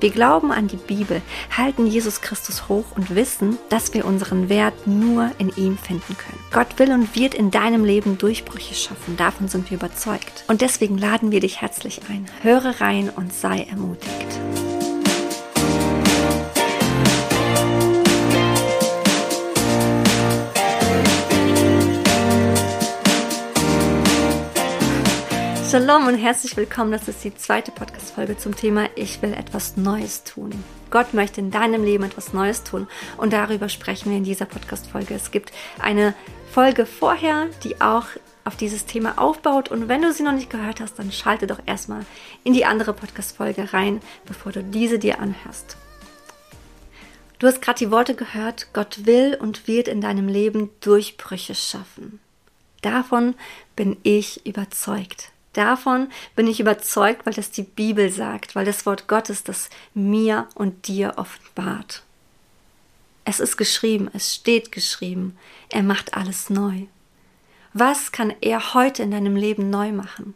Wir glauben an die Bibel, halten Jesus Christus hoch und wissen, dass wir unseren Wert nur in ihm finden können. Gott will und wird in deinem Leben Durchbrüche schaffen, davon sind wir überzeugt. Und deswegen laden wir dich herzlich ein. Höre rein und sei ermutigt. Shalom und herzlich willkommen. Das ist die zweite Podcast-Folge zum Thema Ich will etwas Neues tun. Gott möchte in deinem Leben etwas Neues tun und darüber sprechen wir in dieser Podcast-Folge. Es gibt eine Folge vorher, die auch auf dieses Thema aufbaut und wenn du sie noch nicht gehört hast, dann schalte doch erstmal in die andere Podcast-Folge rein, bevor du diese dir anhörst. Du hast gerade die Worte gehört, Gott will und wird in deinem Leben Durchbrüche schaffen. Davon bin ich überzeugt. Davon bin ich überzeugt, weil das die Bibel sagt, weil das Wort Gottes das mir und dir offenbart. Es ist geschrieben, es steht geschrieben, er macht alles neu. Was kann er heute in deinem Leben neu machen?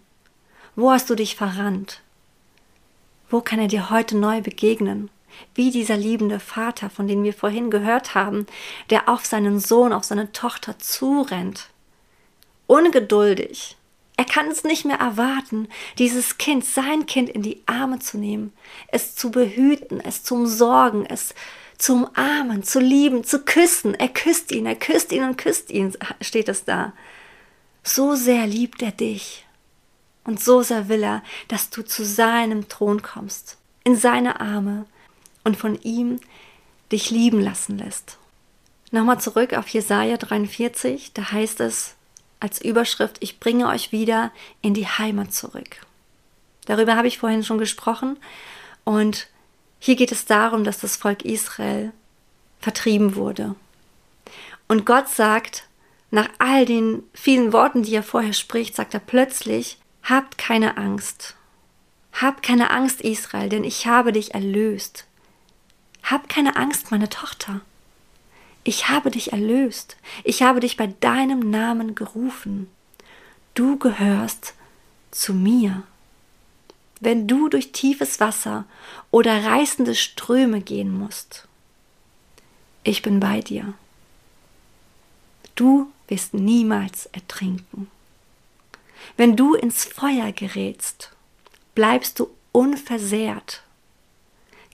Wo hast du dich verrannt? Wo kann er dir heute neu begegnen? Wie dieser liebende Vater, von dem wir vorhin gehört haben, der auf seinen Sohn, auf seine Tochter zurennt. Ungeduldig, er kann es nicht mehr erwarten, dieses Kind, sein Kind in die Arme zu nehmen, es zu behüten, es zu umsorgen, es zu umarmen, zu lieben, zu küssen. Er küsst ihn, er küsst ihn und küsst ihn, steht es da. So sehr liebt er dich. Und so sehr will er, dass du zu seinem Thron kommst, in seine Arme und von ihm dich lieben lassen lässt. Nochmal zurück auf Jesaja 43, da heißt es, als Überschrift, ich bringe euch wieder in die Heimat zurück. Darüber habe ich vorhin schon gesprochen und hier geht es darum, dass das Volk Israel vertrieben wurde. Und Gott sagt, nach all den vielen Worten, die er vorher spricht, sagt er plötzlich, habt keine Angst. Habt keine Angst, Israel, denn ich habe dich erlöst. Habt keine Angst, meine Tochter ich habe dich erlöst, ich habe dich bei deinem Namen gerufen. Du gehörst zu mir. Wenn du durch tiefes Wasser oder reißende Ströme gehen musst, ich bin bei dir. Du wirst niemals ertrinken. Wenn du ins Feuer gerätst, bleibst du unversehrt.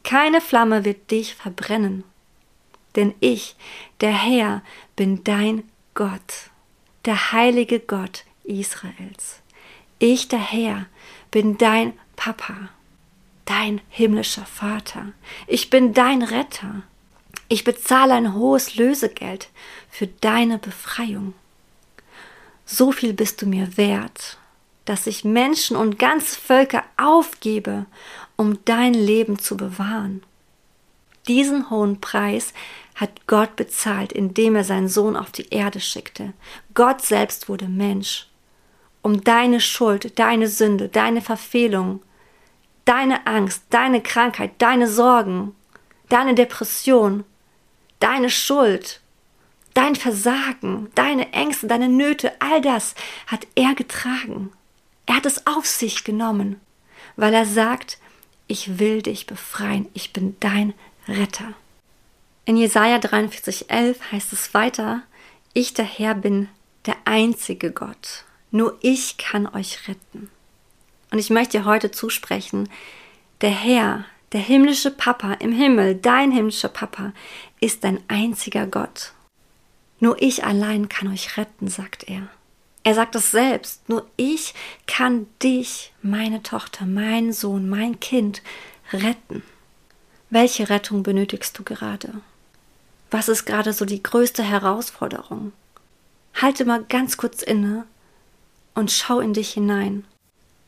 Keine Flamme wird dich verbrennen denn ich, der Herr, bin dein Gott, der heilige Gott Israels. Ich, der Herr, bin dein Papa, dein himmlischer Vater. Ich bin dein Retter. Ich bezahle ein hohes Lösegeld für deine Befreiung. So viel bist du mir wert, dass ich Menschen und ganze Völker aufgebe, um dein Leben zu bewahren. Diesen hohen Preis hat Gott bezahlt, indem er seinen Sohn auf die Erde schickte. Gott selbst wurde Mensch, um deine Schuld, deine Sünde, deine Verfehlung, deine Angst, deine Krankheit, deine Sorgen, deine Depression, deine Schuld, dein Versagen, deine Ängste, deine Nöte, all das hat er getragen. Er hat es auf sich genommen, weil er sagt, ich will dich befreien, ich bin dein Retter. In Jesaja 43,11 heißt es weiter: Ich, der Herr, bin der einzige Gott. Nur ich kann euch retten. Und ich möchte heute zusprechen: Der Herr, der himmlische Papa im Himmel, dein himmlischer Papa, ist dein einziger Gott. Nur ich allein kann euch retten, sagt er. Er sagt es selbst, nur ich kann dich, meine Tochter, mein Sohn, mein Kind retten. Welche Rettung benötigst du gerade? Was ist gerade so die größte Herausforderung? Halte mal ganz kurz inne und schau in dich hinein.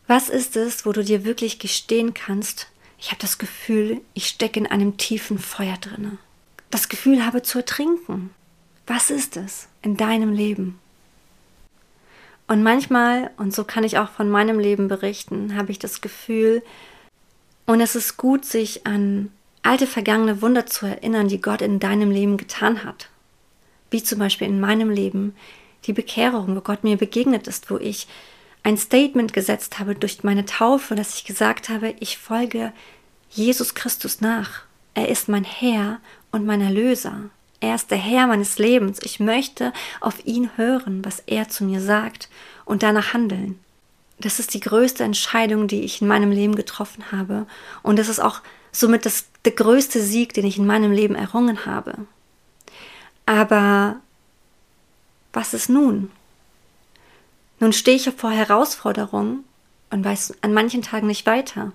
Was ist es, wo du dir wirklich gestehen kannst, Ich habe das Gefühl, ich stecke in einem tiefen Feuer drinne. Das Gefühl habe zu ertrinken. Was ist es in deinem Leben? Und manchmal, und so kann ich auch von meinem Leben berichten, habe ich das Gefühl, und es ist gut, sich an alte vergangene Wunder zu erinnern, die Gott in deinem Leben getan hat. Wie zum Beispiel in meinem Leben die Bekehrung, wo Gott mir begegnet ist, wo ich ein Statement gesetzt habe durch meine Taufe, dass ich gesagt habe, ich folge Jesus Christus nach. Er ist mein Herr und mein Erlöser. Er ist der Herr meines Lebens. Ich möchte auf ihn hören, was er zu mir sagt und danach handeln. Das ist die größte Entscheidung, die ich in meinem Leben getroffen habe. Und das ist auch somit das, der größte Sieg, den ich in meinem Leben errungen habe. Aber was ist nun? Nun stehe ich vor Herausforderungen und weiß an manchen Tagen nicht weiter.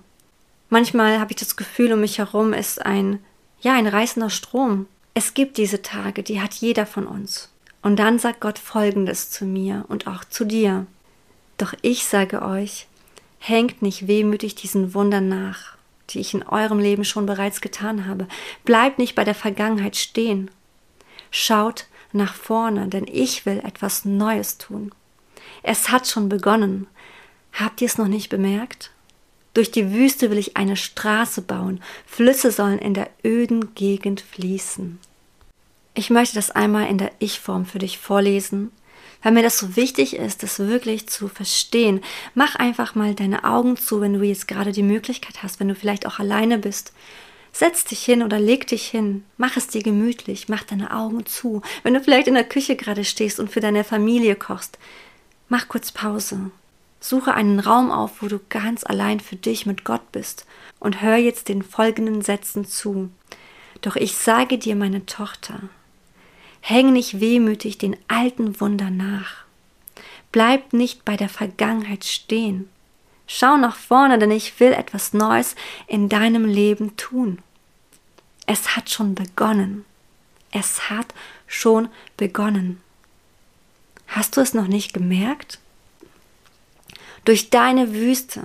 Manchmal habe ich das Gefühl, um mich herum ist ein, ja, ein reißender Strom. Es gibt diese Tage, die hat jeder von uns. Und dann sagt Gott Folgendes zu mir und auch zu dir. Doch ich sage euch, hängt nicht wehmütig diesen Wundern nach, die ich in eurem Leben schon bereits getan habe. Bleibt nicht bei der Vergangenheit stehen. Schaut nach vorne, denn ich will etwas Neues tun. Es hat schon begonnen. Habt ihr es noch nicht bemerkt? Durch die Wüste will ich eine Straße bauen. Flüsse sollen in der öden Gegend fließen. Ich möchte das einmal in der Ich-Form für dich vorlesen, weil mir das so wichtig ist, das wirklich zu verstehen. Mach einfach mal deine Augen zu, wenn du jetzt gerade die Möglichkeit hast, wenn du vielleicht auch alleine bist. Setz dich hin oder leg dich hin, mach es dir gemütlich, mach deine Augen zu. Wenn du vielleicht in der Küche gerade stehst und für deine Familie kochst, mach kurz Pause. Suche einen Raum auf, wo du ganz allein für dich mit Gott bist und hör jetzt den folgenden Sätzen zu. Doch ich sage dir, meine Tochter, häng nicht wehmütig den alten Wunder nach. Bleib nicht bei der Vergangenheit stehen. Schau nach vorne, denn ich will etwas Neues in deinem Leben tun. Es hat schon begonnen. Es hat schon begonnen. Hast du es noch nicht gemerkt? Durch deine Wüste,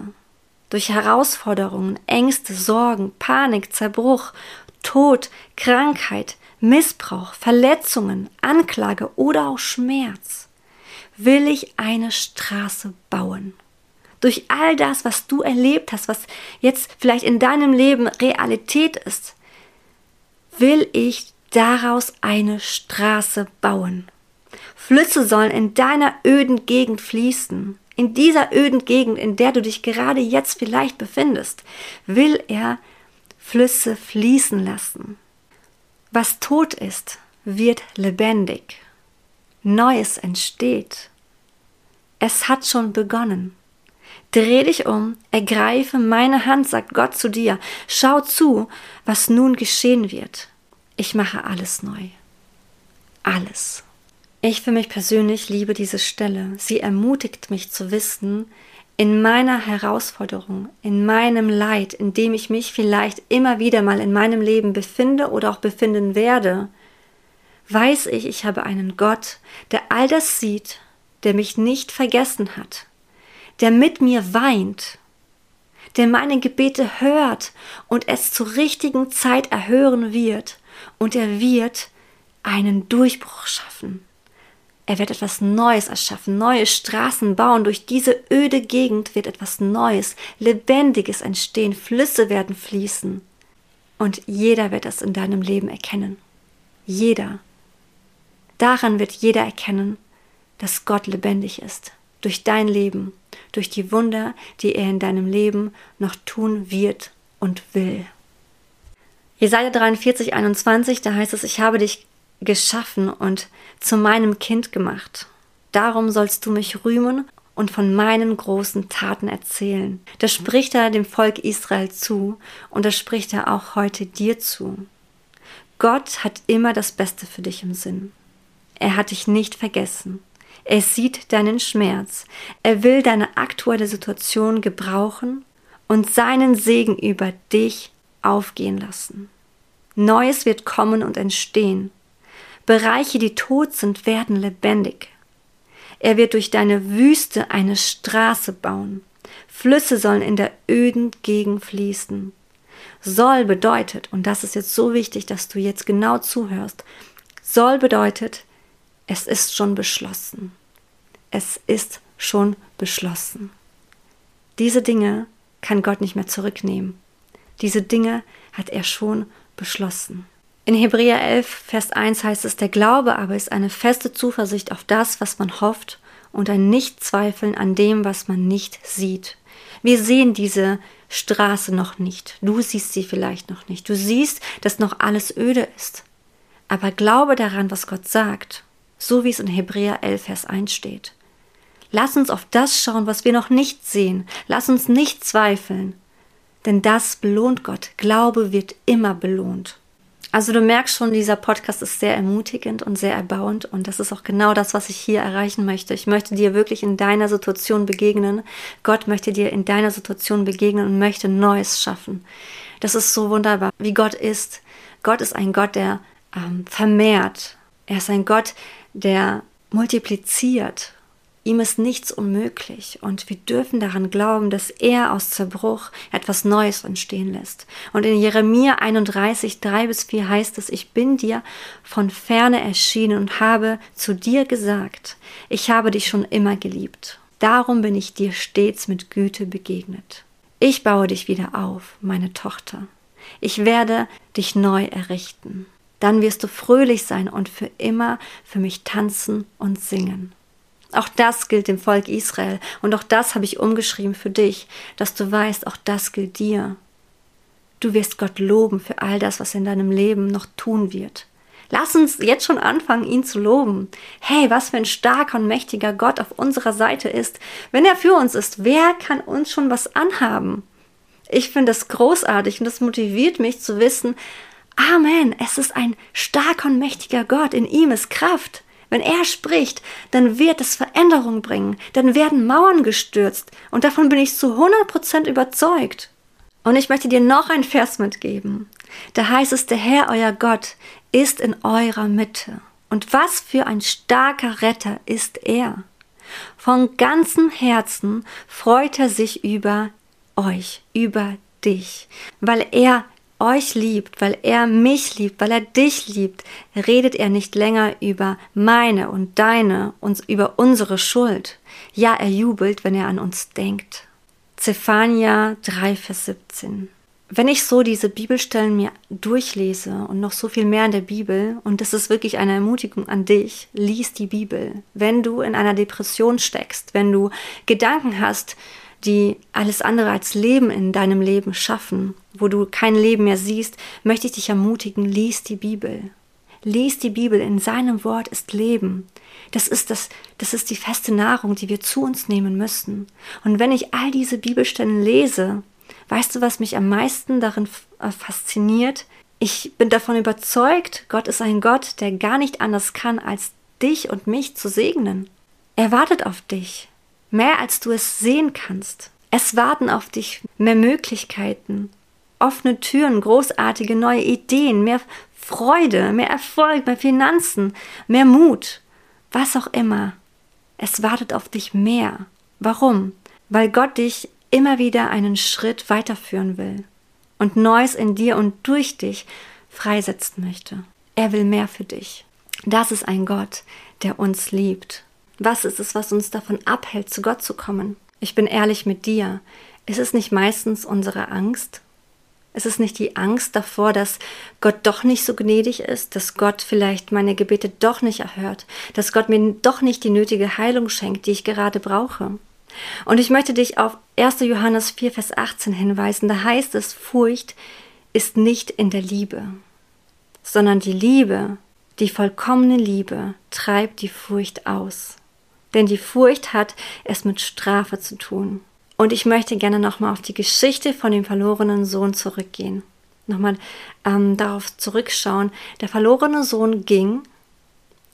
durch Herausforderungen, Ängste, Sorgen, Panik, Zerbruch, Tod, Krankheit, Missbrauch, Verletzungen, Anklage oder auch Schmerz, will ich eine Straße bauen. Durch all das, was du erlebt hast, was jetzt vielleicht in deinem Leben Realität ist, will ich daraus eine Straße bauen. Flüsse sollen in deiner öden Gegend fließen in dieser öden Gegend, in der du dich gerade jetzt vielleicht befindest, will er Flüsse fließen lassen. Was tot ist, wird lebendig. Neues entsteht. Es hat schon begonnen. Dreh dich um, ergreife meine Hand, sagt Gott zu dir. Schau zu, was nun geschehen wird. Ich mache alles neu. Alles. Ich für mich persönlich liebe diese Stelle. Sie ermutigt mich zu wissen, in meiner Herausforderung, in meinem Leid, in dem ich mich vielleicht immer wieder mal in meinem Leben befinde oder auch befinden werde, weiß ich, ich habe einen Gott, der all das sieht, der mich nicht vergessen hat, der mit mir weint, der meine Gebete hört und es zur richtigen Zeit erhören wird, und er wird einen Durchbruch schaffen. Er wird etwas Neues erschaffen, neue Straßen bauen. Durch diese öde Gegend wird etwas Neues, Lebendiges entstehen. Flüsse werden fließen. Und jeder wird das in deinem Leben erkennen. Jeder. Daran wird jeder erkennen, dass Gott lebendig ist. Durch dein Leben, durch die Wunder, die er in deinem Leben noch tun wird und will. Jesaja 43, 21, da heißt es, ich habe dich geschaffen und zu meinem Kind gemacht. Darum sollst du mich rühmen und von meinen großen Taten erzählen. Das spricht er dem Volk Israel zu und das spricht er auch heute dir zu. Gott hat immer das Beste für dich im Sinn. Er hat dich nicht vergessen. Er sieht deinen Schmerz. Er will deine aktuelle Situation gebrauchen und seinen Segen über dich aufgehen lassen. Neues wird kommen und entstehen. Bereiche, die tot sind, werden lebendig. Er wird durch deine Wüste eine Straße bauen. Flüsse sollen in der öden Gegend fließen. Soll bedeutet, und das ist jetzt so wichtig, dass du jetzt genau zuhörst, soll bedeutet, es ist schon beschlossen. Es ist schon beschlossen. Diese Dinge kann Gott nicht mehr zurücknehmen. Diese Dinge hat er schon beschlossen. In Hebräer 11, Vers 1 heißt es, der Glaube aber ist eine feste Zuversicht auf das, was man hofft und ein Nichtzweifeln an dem, was man nicht sieht. Wir sehen diese Straße noch nicht. Du siehst sie vielleicht noch nicht. Du siehst, dass noch alles öde ist. Aber glaube daran, was Gott sagt, so wie es in Hebräer 11, Vers 1 steht. Lass uns auf das schauen, was wir noch nicht sehen. Lass uns nicht zweifeln. Denn das belohnt Gott. Glaube wird immer belohnt. Also du merkst schon, dieser Podcast ist sehr ermutigend und sehr erbauend und das ist auch genau das, was ich hier erreichen möchte. Ich möchte dir wirklich in deiner Situation begegnen. Gott möchte dir in deiner Situation begegnen und möchte Neues schaffen. Das ist so wunderbar, wie Gott ist. Gott ist ein Gott, der ähm, vermehrt. Er ist ein Gott, der multipliziert Ihm ist nichts unmöglich und wir dürfen daran glauben, dass er aus Zerbruch etwas Neues entstehen lässt. Und in Jeremia 31, 3 bis 4 heißt es, ich bin dir von ferne erschienen und habe zu dir gesagt, ich habe dich schon immer geliebt. Darum bin ich dir stets mit Güte begegnet. Ich baue dich wieder auf, meine Tochter. Ich werde dich neu errichten. Dann wirst du fröhlich sein und für immer für mich tanzen und singen. Auch das gilt dem Volk Israel und auch das habe ich umgeschrieben für dich, dass du weißt, auch das gilt dir. Du wirst Gott loben für all das, was er in deinem Leben noch tun wird. Lass uns jetzt schon anfangen, ihn zu loben. Hey, was für ein starker und mächtiger Gott auf unserer Seite ist. Wenn er für uns ist, wer kann uns schon was anhaben? Ich finde das großartig und das motiviert mich zu wissen, Amen, es ist ein starker und mächtiger Gott, in ihm ist Kraft. Wenn er spricht, dann wird es Veränderung bringen, dann werden Mauern gestürzt und davon bin ich zu 100% überzeugt. Und ich möchte dir noch ein Vers mitgeben. Da heißt es, der Herr, euer Gott, ist in eurer Mitte. Und was für ein starker Retter ist er. Von ganzem Herzen freut er sich über euch, über dich, weil er euch liebt, weil er mich liebt, weil er dich liebt, redet er nicht länger über meine und deine und über unsere Schuld. Ja, er jubelt, wenn er an uns denkt. Zephania 3, Vers 17. Wenn ich so diese Bibelstellen mir durchlese und noch so viel mehr in der Bibel, und das ist wirklich eine Ermutigung an dich, lies die Bibel. Wenn du in einer Depression steckst, wenn du Gedanken hast, die alles andere als Leben in deinem Leben schaffen, wo du kein Leben mehr siehst, möchte ich dich ermutigen, lies die Bibel. Lies die Bibel, in seinem Wort ist Leben. Das ist das, das ist die feste Nahrung, die wir zu uns nehmen müssen. Und wenn ich all diese Bibelstellen lese, weißt du, was mich am meisten darin äh, fasziniert? Ich bin davon überzeugt, Gott ist ein Gott, der gar nicht anders kann, als dich und mich zu segnen. Er wartet auf dich mehr als du es sehen kannst. Es warten auf dich mehr Möglichkeiten, offene Türen, großartige neue Ideen, mehr Freude, mehr Erfolg, mehr Finanzen, mehr Mut, was auch immer. Es wartet auf dich mehr. Warum? Weil Gott dich immer wieder einen Schritt weiterführen will und Neues in dir und durch dich freisetzen möchte. Er will mehr für dich. Das ist ein Gott, der uns liebt was ist es, was uns davon abhält, zu Gott zu kommen? Ich bin ehrlich mit dir. Ist es nicht meistens unsere Angst? Ist es nicht die Angst davor, dass Gott doch nicht so gnädig ist, dass Gott vielleicht meine Gebete doch nicht erhört, dass Gott mir doch nicht die nötige Heilung schenkt, die ich gerade brauche? Und ich möchte dich auf 1. Johannes 4, Vers 18 hinweisen. Da heißt es, Furcht ist nicht in der Liebe, sondern die Liebe, die vollkommene Liebe, treibt die Furcht aus denn die Furcht hat es mit Strafe zu tun. Und ich möchte gerne nochmal auf die Geschichte von dem verlorenen Sohn zurückgehen. Nochmal ähm, darauf zurückschauen. Der verlorene Sohn ging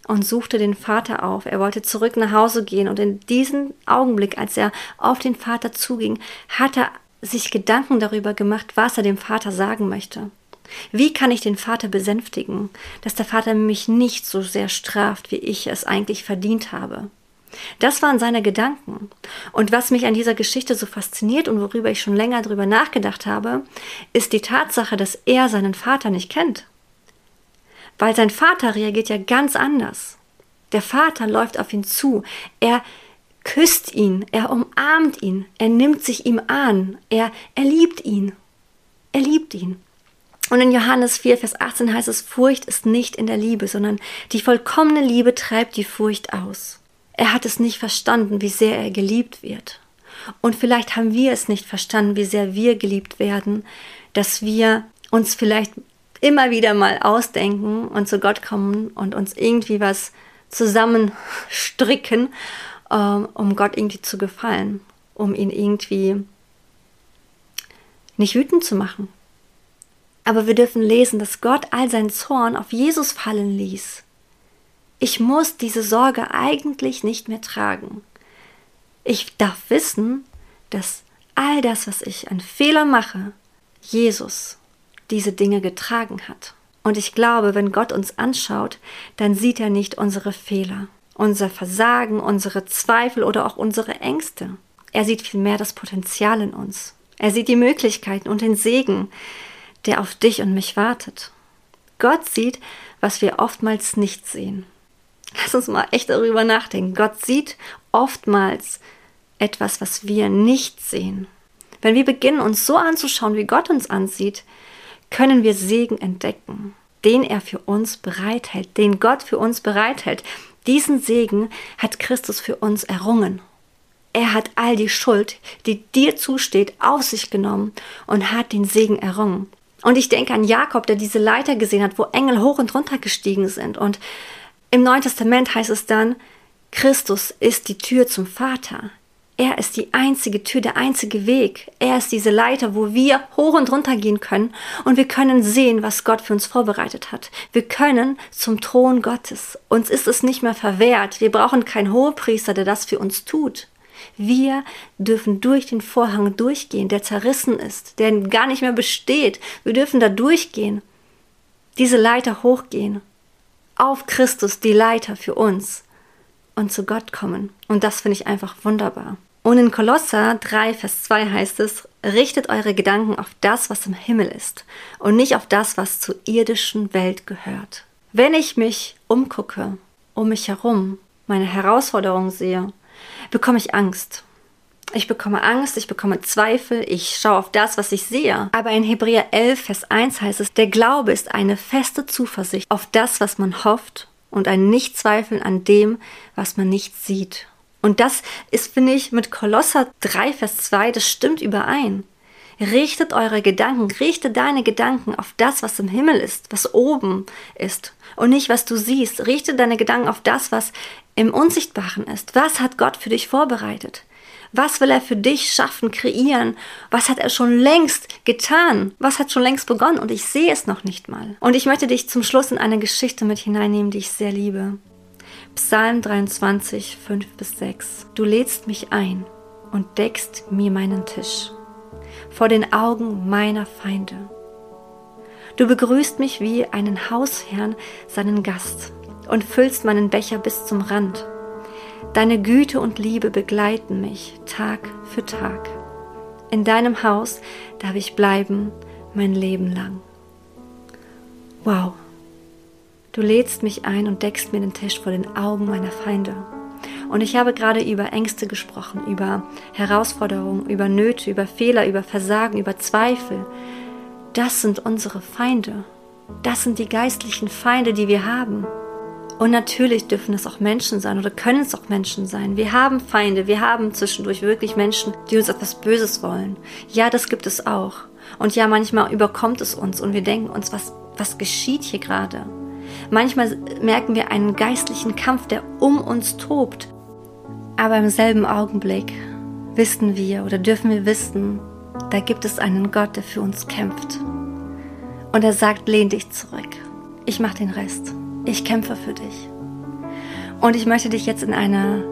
und suchte den Vater auf. Er wollte zurück nach Hause gehen und in diesem Augenblick, als er auf den Vater zuging, hat er sich Gedanken darüber gemacht, was er dem Vater sagen möchte. Wie kann ich den Vater besänftigen, dass der Vater mich nicht so sehr straft, wie ich es eigentlich verdient habe? Das waren seine Gedanken. Und was mich an dieser Geschichte so fasziniert und worüber ich schon länger darüber nachgedacht habe, ist die Tatsache, dass er seinen Vater nicht kennt. Weil sein Vater reagiert ja ganz anders. Der Vater läuft auf ihn zu, er küsst ihn, er umarmt ihn, er nimmt sich ihm an, er, er liebt ihn. Er liebt ihn. Und in Johannes 4, Vers 18 heißt es, Furcht ist nicht in der Liebe, sondern die vollkommene Liebe treibt die Furcht aus. Er hat es nicht verstanden, wie sehr er geliebt wird. Und vielleicht haben wir es nicht verstanden, wie sehr wir geliebt werden, dass wir uns vielleicht immer wieder mal ausdenken und zu Gott kommen und uns irgendwie was zusammenstricken, ähm, um Gott irgendwie zu gefallen, um ihn irgendwie nicht wütend zu machen. Aber wir dürfen lesen, dass Gott all seinen Zorn auf Jesus fallen ließ. Ich muss diese Sorge eigentlich nicht mehr tragen. Ich darf wissen, dass all das, was ich an Fehler mache, Jesus diese Dinge getragen hat. Und ich glaube, wenn Gott uns anschaut, dann sieht er nicht unsere Fehler, unser Versagen, unsere Zweifel oder auch unsere Ängste. Er sieht vielmehr das Potenzial in uns. Er sieht die Möglichkeiten und den Segen, der auf dich und mich wartet. Gott sieht, was wir oftmals nicht sehen. Lass uns mal echt darüber nachdenken. Gott sieht oftmals etwas, was wir nicht sehen. Wenn wir beginnen, uns so anzuschauen, wie Gott uns ansieht, können wir Segen entdecken, den er für uns bereithält, den Gott für uns bereithält. Diesen Segen hat Christus für uns errungen. Er hat all die Schuld, die dir zusteht, auf sich genommen und hat den Segen errungen. Und ich denke an Jakob, der diese Leiter gesehen hat, wo Engel hoch und runter gestiegen sind. Und im Neuen Testament heißt es dann, Christus ist die Tür zum Vater. Er ist die einzige Tür, der einzige Weg. Er ist diese Leiter, wo wir hoch und runter gehen können und wir können sehen, was Gott für uns vorbereitet hat. Wir können zum Thron Gottes. Uns ist es nicht mehr verwehrt. Wir brauchen keinen Hohepriester, der das für uns tut. Wir dürfen durch den Vorhang durchgehen, der zerrissen ist, der gar nicht mehr besteht. Wir dürfen da durchgehen, diese Leiter hochgehen, auf Christus die Leiter für uns und zu Gott kommen. Und das finde ich einfach wunderbar. Und in Kolosser 3, Vers 2 heißt es, richtet eure Gedanken auf das, was im Himmel ist und nicht auf das, was zur irdischen Welt gehört. Wenn ich mich umgucke, um mich herum, meine Herausforderungen sehe, bekomme ich Angst. Ich bekomme Angst, ich bekomme Zweifel, ich schaue auf das, was ich sehe. Aber in Hebräer 11, Vers 1 heißt es, der Glaube ist eine feste Zuversicht auf das, was man hofft und ein Nichtzweifeln an dem, was man nicht sieht. Und das ist, finde ich, mit Kolosser 3, Vers 2, das stimmt überein. Richtet eure Gedanken, richte deine Gedanken auf das, was im Himmel ist, was oben ist und nicht, was du siehst. Richte deine Gedanken auf das, was im Unsichtbaren ist. Was hat Gott für dich vorbereitet? Was will er für dich schaffen, kreieren? Was hat er schon längst getan? Was hat schon längst begonnen? Und ich sehe es noch nicht mal. Und ich möchte dich zum Schluss in eine Geschichte mit hineinnehmen, die ich sehr liebe. Psalm 23, 5 bis 6. Du lädst mich ein und deckst mir meinen Tisch vor den Augen meiner Feinde. Du begrüßt mich wie einen Hausherrn seinen Gast und füllst meinen Becher bis zum Rand. Deine Güte und Liebe begleiten mich Tag für Tag. In deinem Haus darf ich bleiben mein Leben lang. Wow, du lädst mich ein und deckst mir den Tisch vor den Augen meiner Feinde. Und ich habe gerade über Ängste gesprochen, über Herausforderungen, über Nöte, über Fehler, über Versagen, über Zweifel. Das sind unsere Feinde. Das sind die geistlichen Feinde, die wir haben. Und natürlich dürfen es auch Menschen sein oder können es auch Menschen sein. Wir haben Feinde, wir haben zwischendurch wirklich Menschen, die uns etwas Böses wollen. Ja, das gibt es auch. Und ja, manchmal überkommt es uns und wir denken uns, was, was geschieht hier gerade? Manchmal merken wir einen geistlichen Kampf, der um uns tobt. Aber im selben Augenblick wissen wir oder dürfen wir wissen, da gibt es einen Gott, der für uns kämpft. Und er sagt, lehn dich zurück. Ich mach den Rest. Ich kämpfe für dich. Und ich möchte dich jetzt in eine,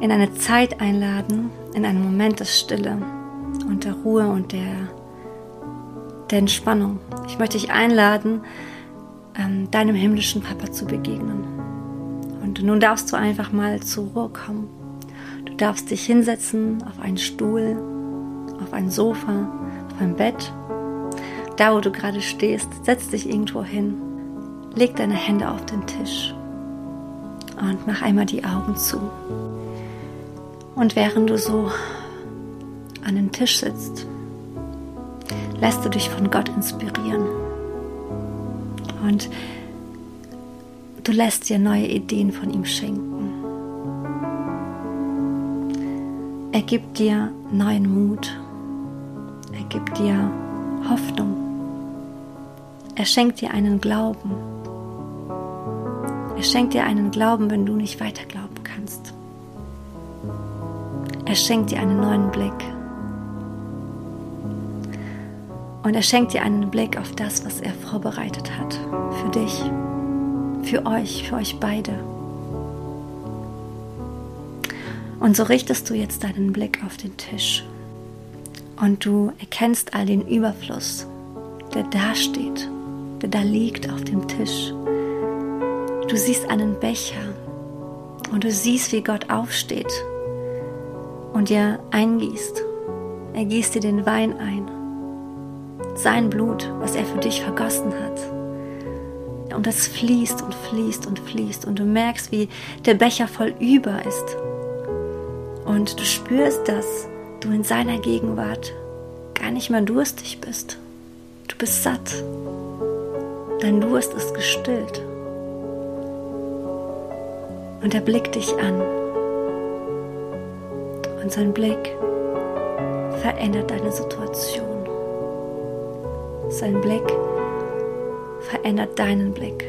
in eine Zeit einladen, in einen Moment der Stille und der Ruhe und der, der Entspannung. Ich möchte dich einladen, ähm, deinem himmlischen Papa zu begegnen. Und Und nun darfst du einfach mal zur Ruhe kommen. Du darfst dich hinsetzen auf einen Stuhl, auf ein Sofa, auf ein Bett. Da, wo du gerade stehst, setz dich irgendwo hin. Leg deine Hände auf den Tisch und mach einmal die Augen zu. Und während du so an den Tisch sitzt, lässt du dich von Gott inspirieren. Und du lässt dir neue Ideen von ihm schenken. Er gibt dir neuen Mut. Er gibt dir Hoffnung. Er schenkt dir einen Glauben. Er schenkt dir einen Glauben, wenn du nicht weiter glauben kannst. Er schenkt dir einen neuen Blick. Und er schenkt dir einen Blick auf das, was er vorbereitet hat. Für dich, für euch, für euch beide. Und so richtest du jetzt deinen Blick auf den Tisch. Und du erkennst all den Überfluss, der da steht, der da liegt auf dem Tisch. Du siehst einen Becher und du siehst, wie Gott aufsteht und dir eingießt. Er gießt dir den Wein ein sein Blut, was er für dich vergossen hat. Und das fließt und fließt und fließt und du merkst, wie der Becher voll über ist. Und du spürst, dass du in seiner Gegenwart gar nicht mehr durstig bist. Du bist satt. Dein Durst ist gestillt. Und er blickt dich an. Und sein Blick verändert deine Situation. Sein Blick verändert deinen Blick.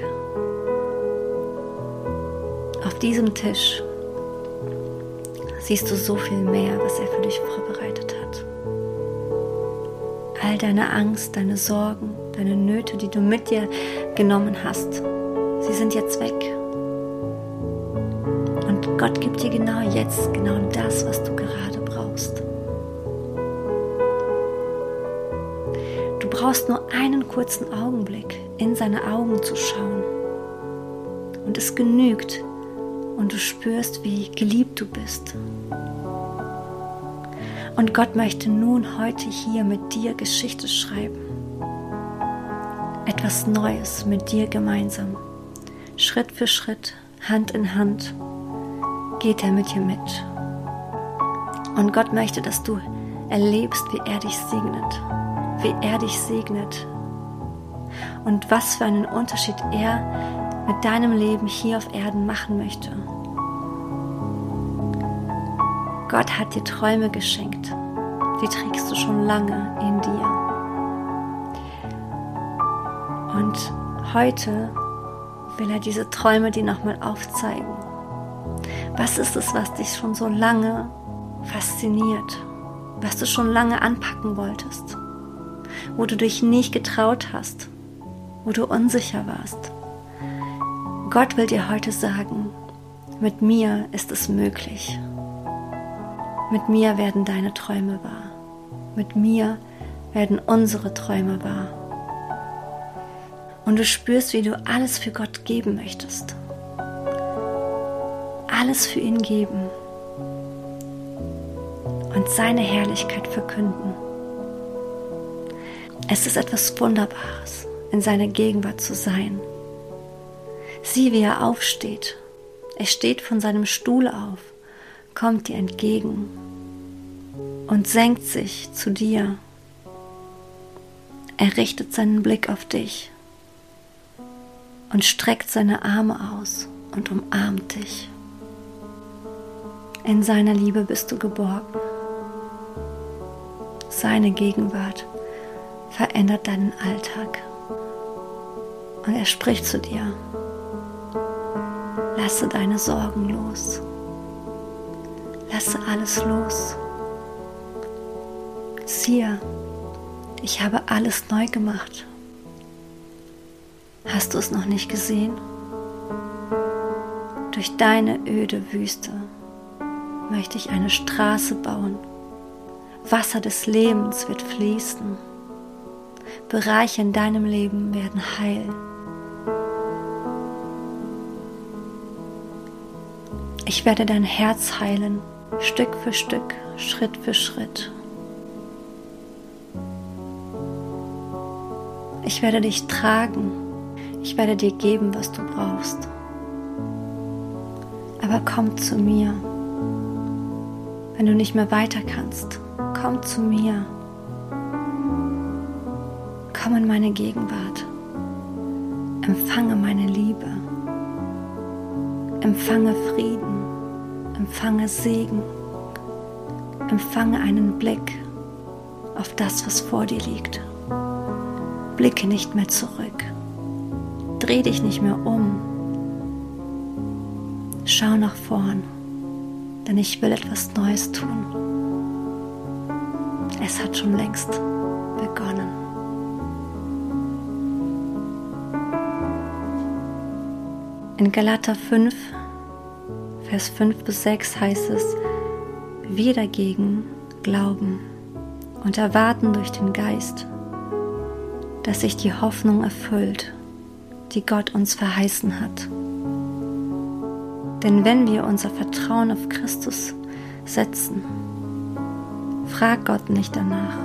Auf diesem Tisch siehst du so viel mehr, was er für dich vorbereitet hat. All deine Angst, deine Sorgen, deine Nöte, die du mit dir genommen hast, sie sind jetzt weg. Gott gibt dir genau jetzt genau das, was du gerade brauchst. brauchst nur einen kurzen Augenblick in seine Augen zu schauen. Und es genügt und du spürst, wie geliebt du bist. Und Gott möchte nun heute hier mit dir Geschichte schreiben. Etwas Neues mit dir gemeinsam. Schritt für Schritt, Hand in Hand geht er mit dir mit. Und Gott möchte, dass du erlebst, wie er dich segnet wie er dich segnet und was für einen Unterschied er mit deinem Leben hier auf Erden machen möchte. Gott hat dir Träume geschenkt, die trägst du schon lange in dir. Und heute will er diese Träume dir nochmal aufzeigen. Was ist es, was dich schon so lange fasziniert, was du schon lange anpacken wolltest? wo du dich nicht getraut hast, wo du unsicher warst. Gott will dir heute sagen, mit mir ist es möglich. Mit mir werden deine Träume wahr. Mit mir werden unsere Träume wahr. Und du spürst, wie du alles für Gott geben möchtest. Alles für ihn geben und seine Herrlichkeit verkünden. Es ist etwas Wunderbares, in seiner Gegenwart zu sein. Sieh, wie er aufsteht. Er steht von seinem Stuhl auf, kommt dir entgegen und senkt sich zu dir. Er richtet seinen Blick auf dich und streckt seine Arme aus und umarmt dich. In seiner Liebe bist du geborgen. Seine Gegenwart verändert deinen Alltag. Und er spricht zu dir. Lasse deine Sorgen los. Lasse alles los. Siehe, ich habe alles neu gemacht. Hast du es noch nicht gesehen? Durch deine öde Wüste möchte ich eine Straße bauen. Wasser des Lebens wird fließen. Bereiche in deinem Leben werden heil. Ich werde dein Herz heilen, Stück für Stück, Schritt für Schritt. Ich werde dich tragen. Ich werde dir geben, was du brauchst. Aber komm zu mir. Wenn du nicht mehr weiter kannst, komm zu mir. Komm in meine Gegenwart. Empfange meine Liebe. Empfange Frieden. Empfange Segen. Empfange einen Blick auf das, was vor dir liegt. Blicke nicht mehr zurück. Dreh dich nicht mehr um. Schau nach vorn, denn ich will etwas Neues tun. Es hat schon längst begonnen. In Galater 5, Vers 5 bis 6 heißt es, wir dagegen glauben und erwarten durch den Geist, dass sich die Hoffnung erfüllt, die Gott uns verheißen hat. Denn wenn wir unser Vertrauen auf Christus setzen, fragt Gott nicht danach,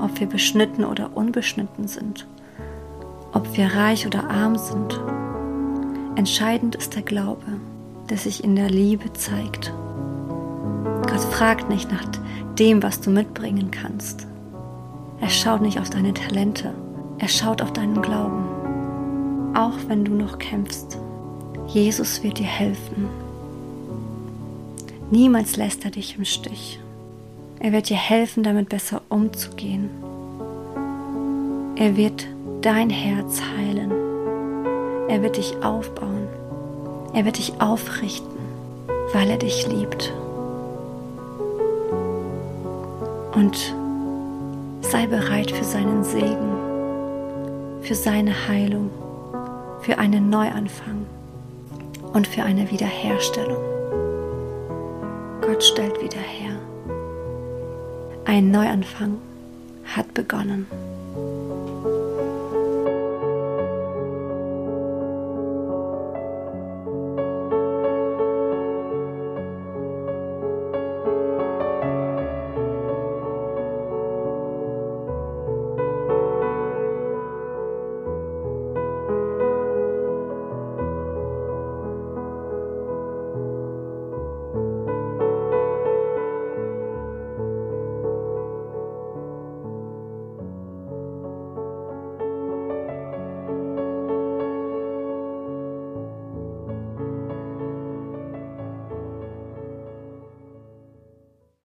ob wir beschnitten oder unbeschnitten sind, ob wir reich oder arm sind. Entscheidend ist der Glaube, der sich in der Liebe zeigt. Gott fragt nicht nach dem, was du mitbringen kannst. Er schaut nicht auf deine Talente er schaut auf deinen Glauben, auch wenn du noch kämpfst. Jesus wird dir helfen. Niemals lässt er dich im Stich. Er wird dir helfen, damit besser umzugehen. Er wird dein Herz heilen. Er wird dich aufbauen. Er wird dich aufrichten, weil er dich liebt. Und sei bereit für seinen Segen für seine Heilung, für einen Neuanfang und für eine Wiederherstellung. Gott stellt wieder her. Ein Neuanfang hat begonnen.